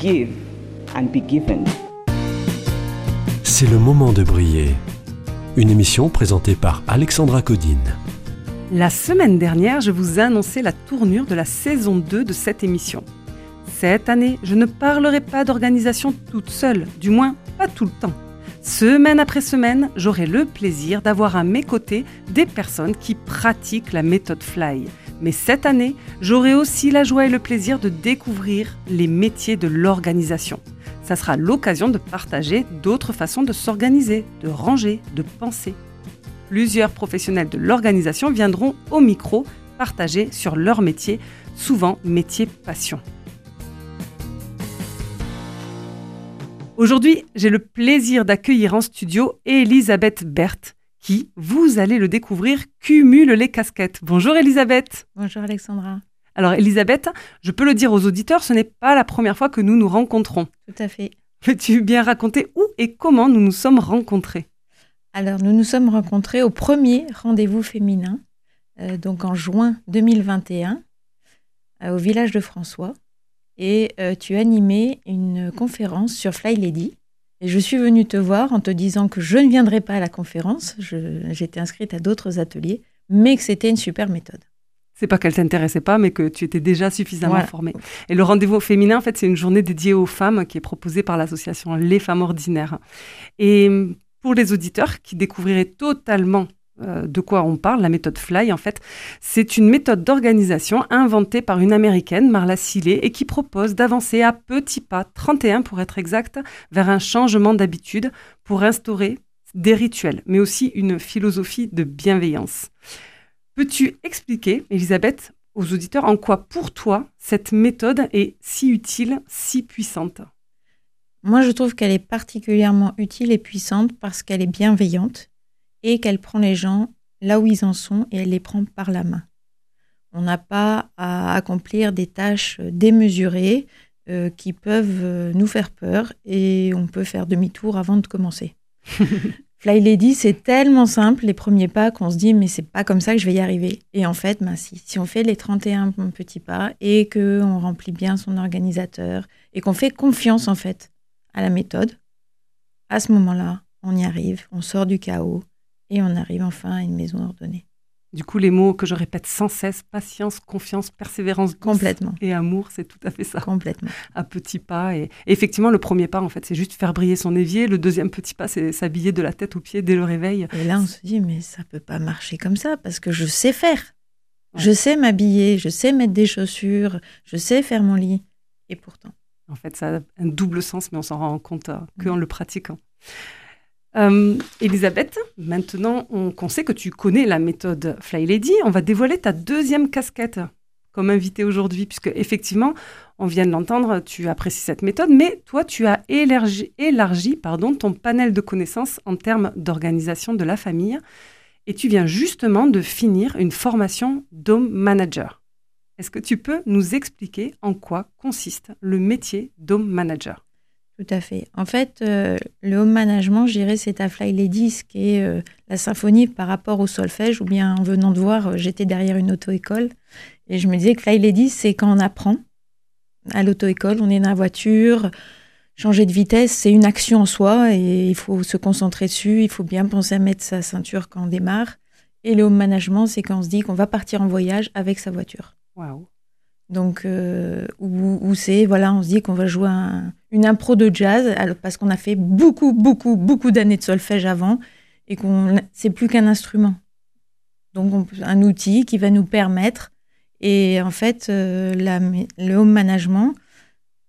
Give and be given. C'est le moment de briller. Une émission présentée par Alexandra Codine. La semaine dernière, je vous ai annoncé la tournure de la saison 2 de cette émission. Cette année, je ne parlerai pas d'organisation toute seule, du moins pas tout le temps. Semaine après semaine, j'aurai le plaisir d'avoir à mes côtés des personnes qui pratiquent la méthode Fly. Mais cette année, j'aurai aussi la joie et le plaisir de découvrir les métiers de l'organisation. Ça sera l'occasion de partager d'autres façons de s'organiser, de ranger, de penser. Plusieurs professionnels de l'organisation viendront au micro partager sur leur métier, souvent métier passion. Aujourd'hui, j'ai le plaisir d'accueillir en studio Elisabeth Berthe, qui, vous allez le découvrir, cumule les casquettes. Bonjour Elisabeth. Bonjour Alexandra. Alors Elisabeth, je peux le dire aux auditeurs, ce n'est pas la première fois que nous nous rencontrons. Tout à fait. Peux-tu bien raconter où et comment nous nous sommes rencontrés? Alors, nous nous sommes rencontrés au premier rendez-vous féminin, euh, donc en juin 2021, euh, au village de François. Et euh, tu animais une conférence sur Fly Lady. Et je suis venue te voir en te disant que je ne viendrai pas à la conférence. J'étais inscrite à d'autres ateliers, mais que c'était une super méthode. C'est pas qu'elle t'intéressait pas, mais que tu étais déjà suffisamment Voilà. formée. Et le rendez-vous féminin, en fait, c'est une journée dédiée aux femmes qui est proposée par l'association Les Femmes Ordinaires. Et hum, pour les auditeurs qui découvriraient totalement euh, de quoi on parle, la méthode Fly, en fait, c'est une méthode d'organisation inventée par une américaine, Marla Sillet, et qui propose d'avancer à petits pas, 31 pour être exact, vers un changement d'habitude pour instaurer des rituels, mais aussi une philosophie de bienveillance. Peux-tu expliquer, Elisabeth, aux auditeurs en quoi pour toi cette méthode est si utile, si puissante? Moi, je trouve qu'elle est particulièrement utile et puissante parce qu'elle est bienveillante et qu'elle prend les gens là où ils en sont et elle les prend par la main. On n'a pas à accomplir des tâches démesurées euh, qui peuvent euh, nous faire peur et on peut faire demi-tour avant de commencer. Fly Lady, c'est tellement simple les premiers pas qu'on se dit mais c'est pas comme ça que je vais y arriver. Et en fait, ben si, si on fait les 31 petits pas et que on remplit bien son organisateur et qu'on fait confiance en fait à la méthode, à ce moment-là, on y arrive, on sort du chaos et on arrive enfin à une maison ordonnée. Du coup, les mots que je répète sans cesse, patience, confiance, persévérance, douce Complètement, et amour, c'est tout à fait ça, complètement. à petits pas. Et, et effectivement, le premier pas, en fait, c'est juste faire briller son évier. Le deuxième petit pas, c'est s'habiller de la tête aux pieds dès le réveil. Et là, on se dit mais ça peut pas marcher comme ça parce que je sais faire. Ouais. Je sais m'habiller, je sais mettre des chaussures, je sais faire mon lit. Et pourtant, En fait, ça a un double sens, mais on s'en rend compte euh, Mm. qu'en le pratiquant. Euh, Elisabeth, maintenant on- qu'on sait que tu connais la méthode Fly Lady, on va dévoiler ta deuxième casquette comme invitée aujourd'hui, puisque effectivement, on vient de l'entendre, tu apprécies cette méthode, mais toi, tu as élargi, pardon, ton panel de connaissances en termes d'organisation de la famille, et tu viens justement de finir une formation d'home manager. Est-ce que tu peux nous expliquer en quoi consiste le métier d'home manager? Tout à fait. En fait, euh, le home management, je dirais, c'est à Fly Lady, ce qui est euh, la symphonie par rapport au solfège, ou bien en venant de voir, euh, j'étais derrière une auto-école, et je me disais que Fly Lady, c'est quand on apprend à l'auto-école, on est dans la voiture, changer de vitesse, c'est une action en soi, et il faut se concentrer dessus, il faut bien penser à mettre sa ceinture quand on démarre. Et le home management, c'est quand on se dit qu'on va partir en voyage avec sa voiture. Waouh Donc, euh, où, c'est, voilà, on se dit qu'on va jouer un- une impro de jazz, parce qu'on a fait beaucoup, beaucoup, beaucoup d'années de solfège avant, et qu'on c'est plus qu'un instrument. Donc, on- un outil qui va nous permettre, et en fait, euh, le home management,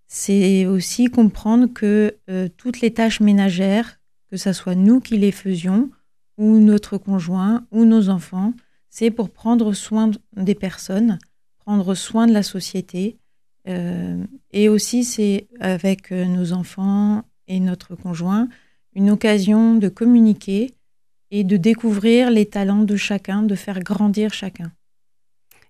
c'est aussi comprendre que euh, toutes les tâches ménagères, que ce soit nous qui les faisions, ou notre conjoint, ou nos enfants, c'est pour prendre soin des personnes, prendre soin de la société euh, Et aussi, c'est avec euh, nos enfants et notre conjoint une occasion de communiquer et de découvrir les talents de chacun, de faire grandir chacun.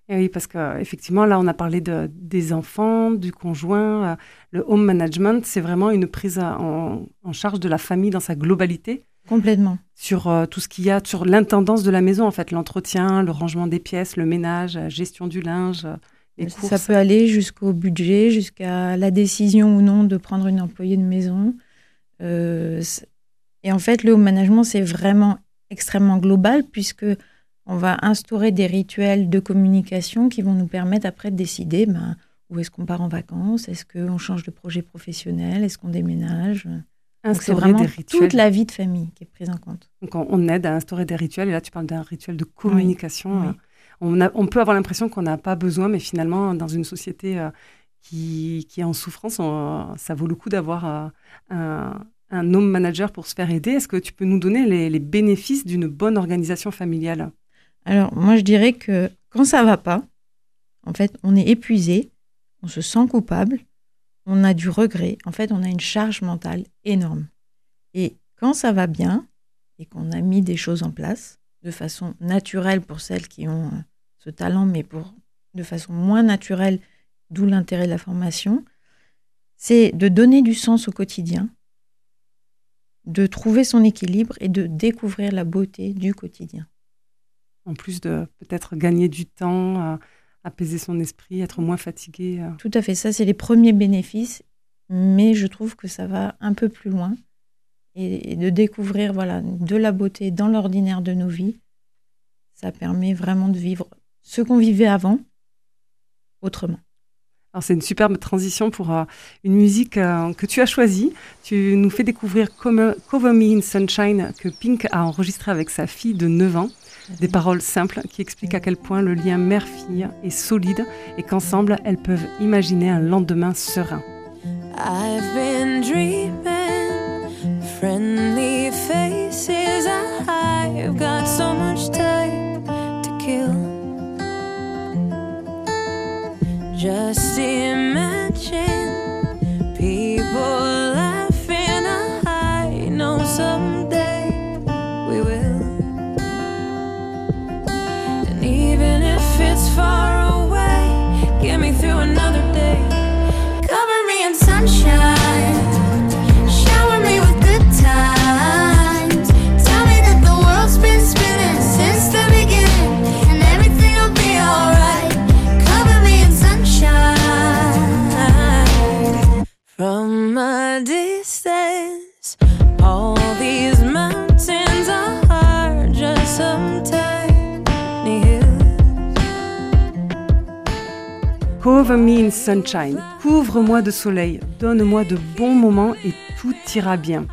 Et oui, parce qu'effectivement, là, on a parlé de, des enfants, du conjoint. euh, Le home management, c'est vraiment une prise en, en charge de la famille dans sa globalité Complètement. sur euh, tout ce qu'il y a, sur l'intendance de la maison, en fait, l'entretien, le rangement des pièces, le ménage, la gestion du linge, euh, les Ça courses. peut aller jusqu'au budget, jusqu'à la décision ou non de prendre une employée de maison. Euh, et en fait, le home management, c'est vraiment extrêmement global puisque on va instaurer des rituels de communication qui vont nous permettre après de décider ben, où est-ce qu'on part en vacances, est-ce qu'on change de projet professionnel, est-ce qu'on déménage. C'est vraiment des rituels. toute la vie de famille qui est prise en compte. Donc, on, on aide à instaurer des rituels. Et là, tu parles d'un rituel de communication. Oui. euh, On, a- on peut avoir l'impression qu'on n'a pas besoin, mais finalement, dans une société euh, qui, qui est en souffrance, on- ça vaut le coup d'avoir euh, un, un home manager pour se faire aider. Est-ce que tu peux nous donner les, les bénéfices d'une bonne organisation familiale? Alors, moi, je dirais que quand ça va pas, en fait, on est épuisé, on se sent coupable, on a du regret. En fait, on a une charge mentale énorme. Et quand ça va bien et qu'on a mis des choses en place de façon naturelle pour celles qui ont euh, ce talent, mais pour de façon moins naturelle, d'où l'intérêt de la formation, c'est de donner du sens au quotidien, de trouver son équilibre et de découvrir la beauté du quotidien. En plus de peut-être gagner du temps, euh, apaiser son esprit, être moins fatigué. euh. Tout à fait, ça c'est les premiers bénéfices, mais je trouve que ça va un peu plus loin et, et de découvrir voilà de la beauté dans l'ordinaire de nos vies, ça permet vraiment de vivre ce qu'on vivait avant autrement. Alors c'est une superbe transition pour euh, une musique euh, que tu as choisie. Tu nous fais découvrir Cover, Me in Sunshine que Pink a enregistré avec sa fille de 9 ans. Des paroles simples qui expliquent à quel point le lien mère-fille est solide et qu'ensemble elles peuvent imaginer un lendemain serein. I've been dreaming, friendly faces. I've got so much time to kill. Just imagine people laughing. I know someday we will. And even if it's far away, get me through another day. Cover me in sunshine. Cover me in sunshine. Couvre-moi de soleil, donne-moi de bons moments et tout ira bien.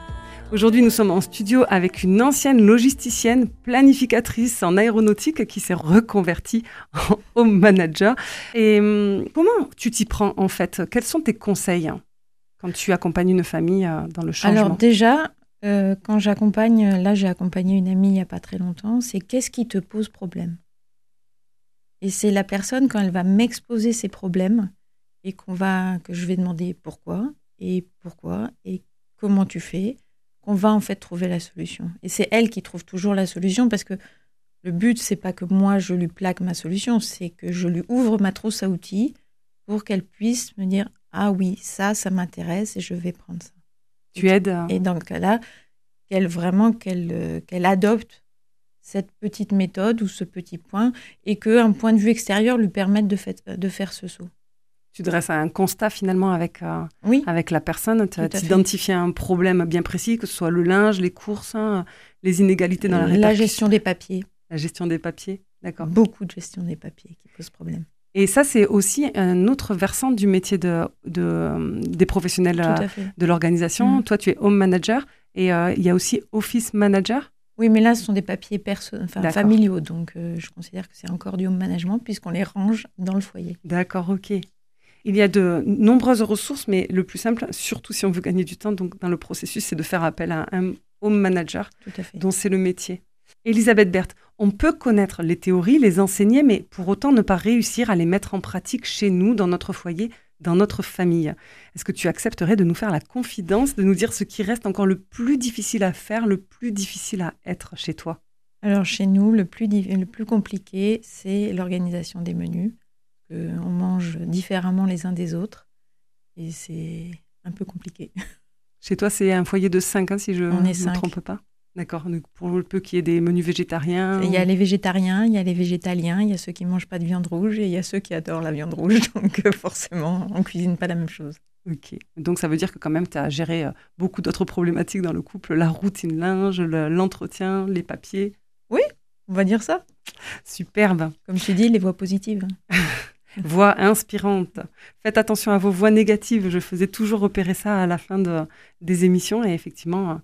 Aujourd'hui, nous sommes en studio avec une ancienne logisticienne, planificatrice en aéronautique qui s'est reconvertie en home manager. Et hum, comment tu t'y prends en fait? Quels sont tes conseils quand tu accompagnes une famille euh, dans le changement? Alors déjà, euh, quand j'accompagne, là j'ai accompagné une amie il n'y a pas très longtemps, c'est qu'est-ce qui te pose problème? Et c'est la personne quand elle va m'exposer ses problèmes et qu'on va que je vais demander pourquoi et pourquoi et comment tu fais, qu'on va en fait trouver la solution. Et c'est elle qui trouve toujours la solution parce que le but c'est pas que moi je lui plaque ma solution, c'est que je lui ouvre ma trousse à outils pour qu'elle puisse me dire ah oui ça ça m'intéresse et je vais prendre ça. tu aides euh, Et dans le cas-là, qu'elle vraiment qu'elle euh, qu'elle adopte cette petite méthode ou ce petit point et qu'un point de vue extérieur lui permette de, fait- de faire ce saut. tu dresses un constat finalement avec, euh, Oui, avec la personne. Tu identifies un problème bien précis, que ce soit le linge, les courses, hein, les inégalités dans la, la répartition, gestion des papiers. la gestion des papiers. D'accord. Beaucoup de gestion des papiers qui pose problème. Et ça, c'est aussi un autre versant du métier de, de, euh, des professionnels euh, de l'organisation. Mhm. Toi, tu es home manager et euh, il y a aussi office manager. Oui, mais là, ce sont des papiers perso enfin, D'accord. familiaux, donc euh, je considère que c'est encore du home management puisqu'on les range dans le foyer. D'accord, ok. Il y a de nombreuses ressources, mais le plus simple, surtout si on veut gagner du temps donc dans le processus, c'est de faire appel à un home manager Tout à fait. dont c'est le métier. Elisabeth Berthe, on peut connaître les théories, les enseigner, mais pour autant ne pas réussir à les mettre en pratique chez nous, dans notre foyer. Dans notre famille. Est-ce que tu accepterais de nous faire la confidence, de nous dire ce qui reste encore le plus difficile à faire, le plus difficile à être chez toi? Alors chez nous, le plus, le plus compliqué, c'est l'organisation des menus. Euh, on mange différemment les uns des autres et c'est un peu compliqué. Chez toi, c'est un foyer de 5, si je ne me cinq. trompe pas? D'accord. Pour le peu qu'il y ait des menus végétariens. Il y a les végétariens, il y a les végétaliens, il y a ceux qui mangent pas de viande rouge et il y a ceux qui adorent la viande rouge. Donc euh, forcément, on cuisine pas la même chose. Ok. Donc ça veut dire que quand même, tu as géré euh, beaucoup d'autres problématiques dans le couple, la routine linge, le- l'entretien, les papiers. On va dire ça. Superbe. Comme tu dis, les voix positives. Voix inspirante. Faites attention à vos voix négatives. Je faisais toujours repérer ça à la fin de- des émissions et effectivement,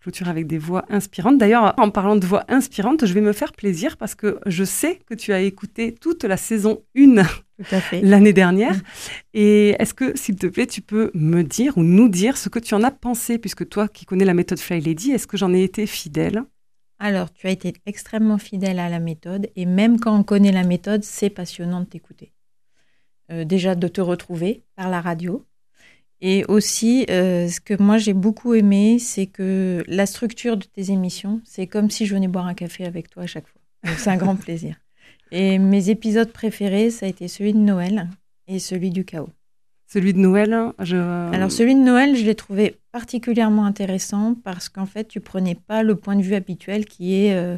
clôture avec des voix inspirantes. D'ailleurs, en parlant de voix inspirantes, je vais me faire plaisir parce que je sais que tu as écouté toute la saison 1 Tout à fait. l'année dernière. Et est-ce que, s'il te plaît, tu peux me dire ou nous dire ce que tu en as pensé, puisque toi qui connais la méthode Fly Lady, est-ce que j'en ai été fidèle? Alors, tu as été extrêmement fidèle à la méthode et même quand on connaît la méthode, c'est passionnant de t'écouter. Euh, déjà de te retrouver par la radio. Et aussi, euh, ce que moi j'ai beaucoup aimé, c'est que la structure de tes émissions, c'est comme si je venais boire un café avec toi à chaque fois. Donc c'est un grand plaisir. Et mes épisodes préférés, ça a été celui de Noël et celui du chaos. Celui de Noël, je... Alors celui de Noël, je l'ai trouvé particulièrement intéressant parce qu'en fait, tu prenais pas le point de vue habituel qui est euh,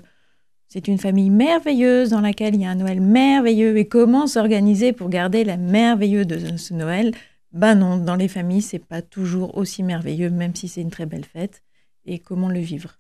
c'est une famille merveilleuse dans laquelle il y a un Noël merveilleux et comment s'organiser pour garder la merveilleux de ce Noël Ben non, dans les familles, c'est pas toujours aussi merveilleux même si c'est une très belle fête et comment le vivre?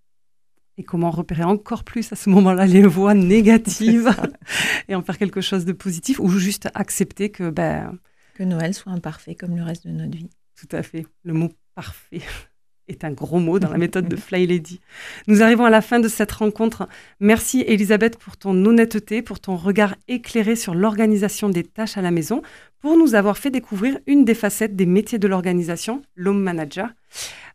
Et comment repérer encore plus à ce moment-là les voix négatives et en faire quelque chose de positif ou juste accepter que, ben, Que Noël soit imparfait comme le reste de notre vie? Tout à fait. Le mot parfait est un gros mot dans la méthode de Fly Lady. Nous arrivons à la fin de cette rencontre. Merci Elisabeth pour ton honnêteté, pour ton regard éclairé sur l'organisation des tâches à la maison, pour nous avoir fait découvrir une des facettes des métiers de l'organisation, l'homme manager.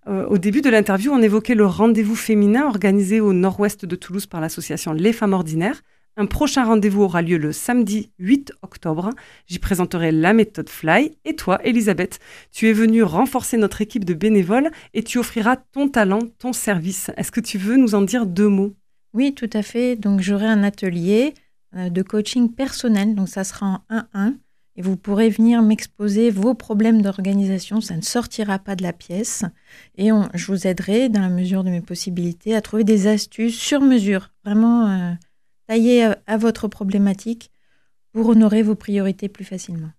Euh, au début de l'interview, on évoquait le rendez-vous féminin organisé au nord-ouest de Toulouse par l'association Les Femmes Ordinaires. Un prochain rendez-vous aura lieu le samedi 8 octobre. J'y présenterai la méthode Fly. Et toi, Elisabeth, tu es venue renforcer notre équipe de bénévoles et tu offriras ton talent, ton service. Est-ce que tu veux nous en dire deux mots? Oui, tout à fait. Donc, j'aurai un atelier euh, de coaching personnel. Donc, ça sera en 1-1. Et vous pourrez venir m'exposer vos problèmes d'organisation. Ça ne sortira pas de la pièce. Et on- je vous aiderai, dans la mesure de mes possibilités, à trouver des astuces sur mesure, vraiment euh, taillées à, à votre problématique pour honorer vos priorités plus facilement.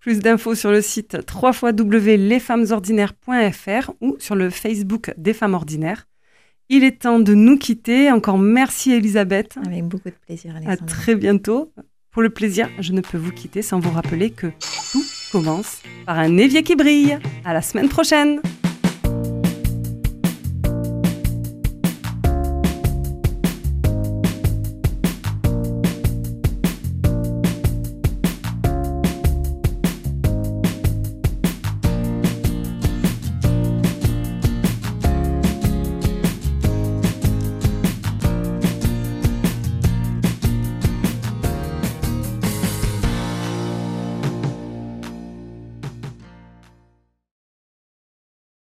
Plus d'infos sur le site www.lesfemmesordinaires.fr ou sur le Facebook des femmes ordinaires. Il est temps de nous quitter. Encore merci Elisabeth. Avec beaucoup de plaisir, À Alexandra. très bientôt. Pour le plaisir, je ne peux vous quitter sans vous rappeler que tout commence par un évier qui brille. À la semaine prochaine.